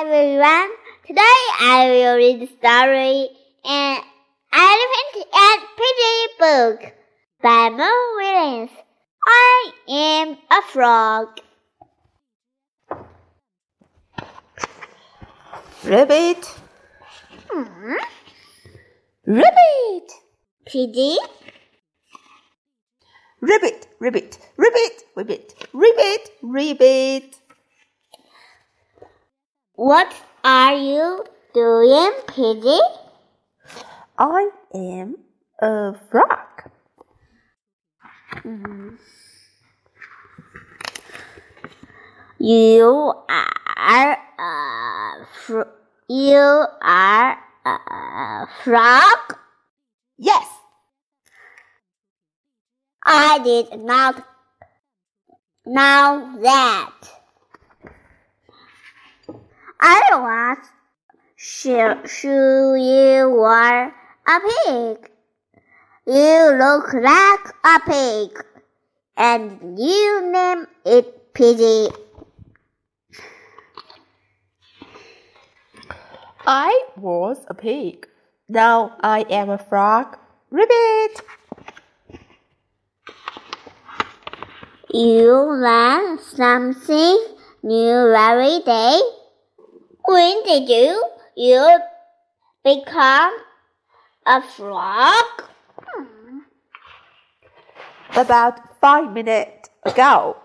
everyone. Today I will read the story An Elephant and Piggie book by Mo Willems. I am a frog. Rabbit, Hmm. rabbit, Piggie, rabbit, rabbit, rabbit, rabbit, rabbit, rabbit. What are you doing, Piggie? I am a frog. You are a fr- you are a frog. Yes, I did not know that. I was sure, sure you were a pig. You look like a pig, and you name it Piggie. I was a pig. Now I am a frog. Rabbit, You learn something new every day. When did you you become a frog? Hmm. about five minutes ago.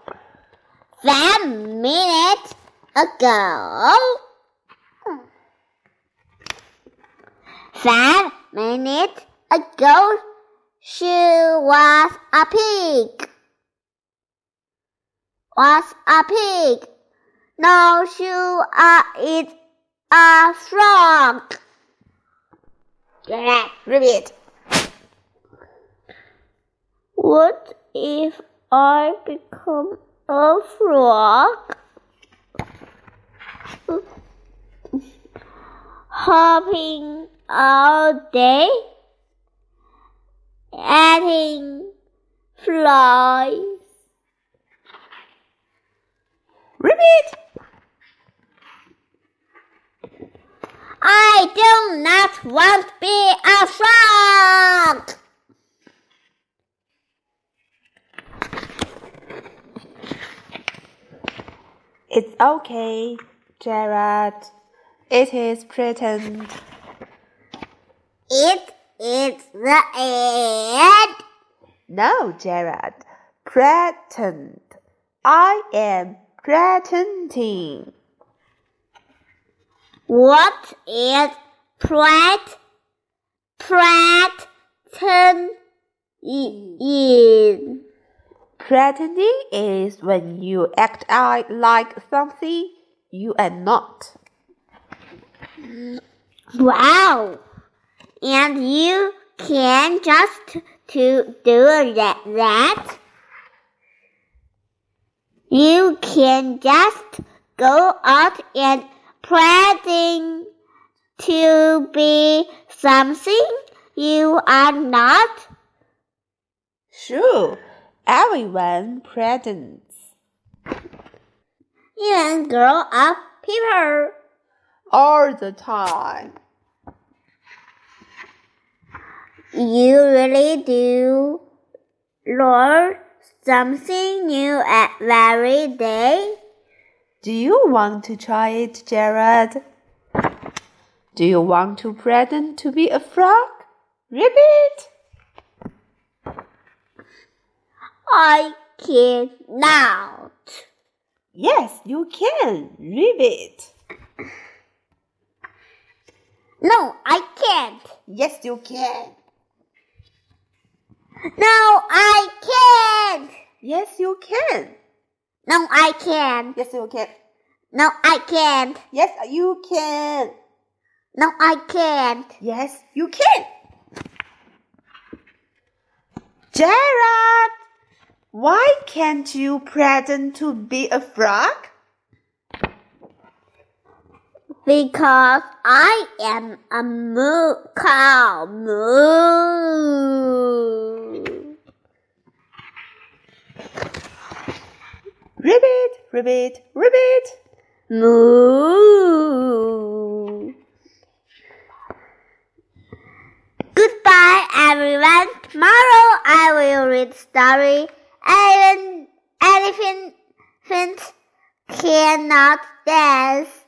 Five minutes ago. Five minutes ago, she was a pig. Was a pig. Now she uh, is a frog. Yeah. Rabbit, What if I become a frog? Hopping all day, eating flies. rabbit. I do not want to be a frog. It's okay, Gerald. It is pretend. It is the end. No, Gerald. Pretend. I am pretending. What is pretend in? Pretending is when you act out like something you are not. Wow! And you can just to do that, that. You can just go out and pretend to be something you are not. Sure, everyone pretends. Even grow up people. All the time. You really do learn something new every day. Do you want to try it, Gerald? Do you want to pretend to be a frog? Rabbit? I cannot. Yes, you can. Rabbit. No, I can't. Yes, you can. No, I can't. Yes, you can. No, I can't. Yes, you can. No, I can't. Yes, you can. No, I can't. Yes, you can. Gerald, why can't you pretend to be a frog? Because I am a moo cow. Moo. Ribbit, ribbit, ribbit. Moo. Goodbye, everyone. Tomorrow I will read story. Elephant elephant cannot dance.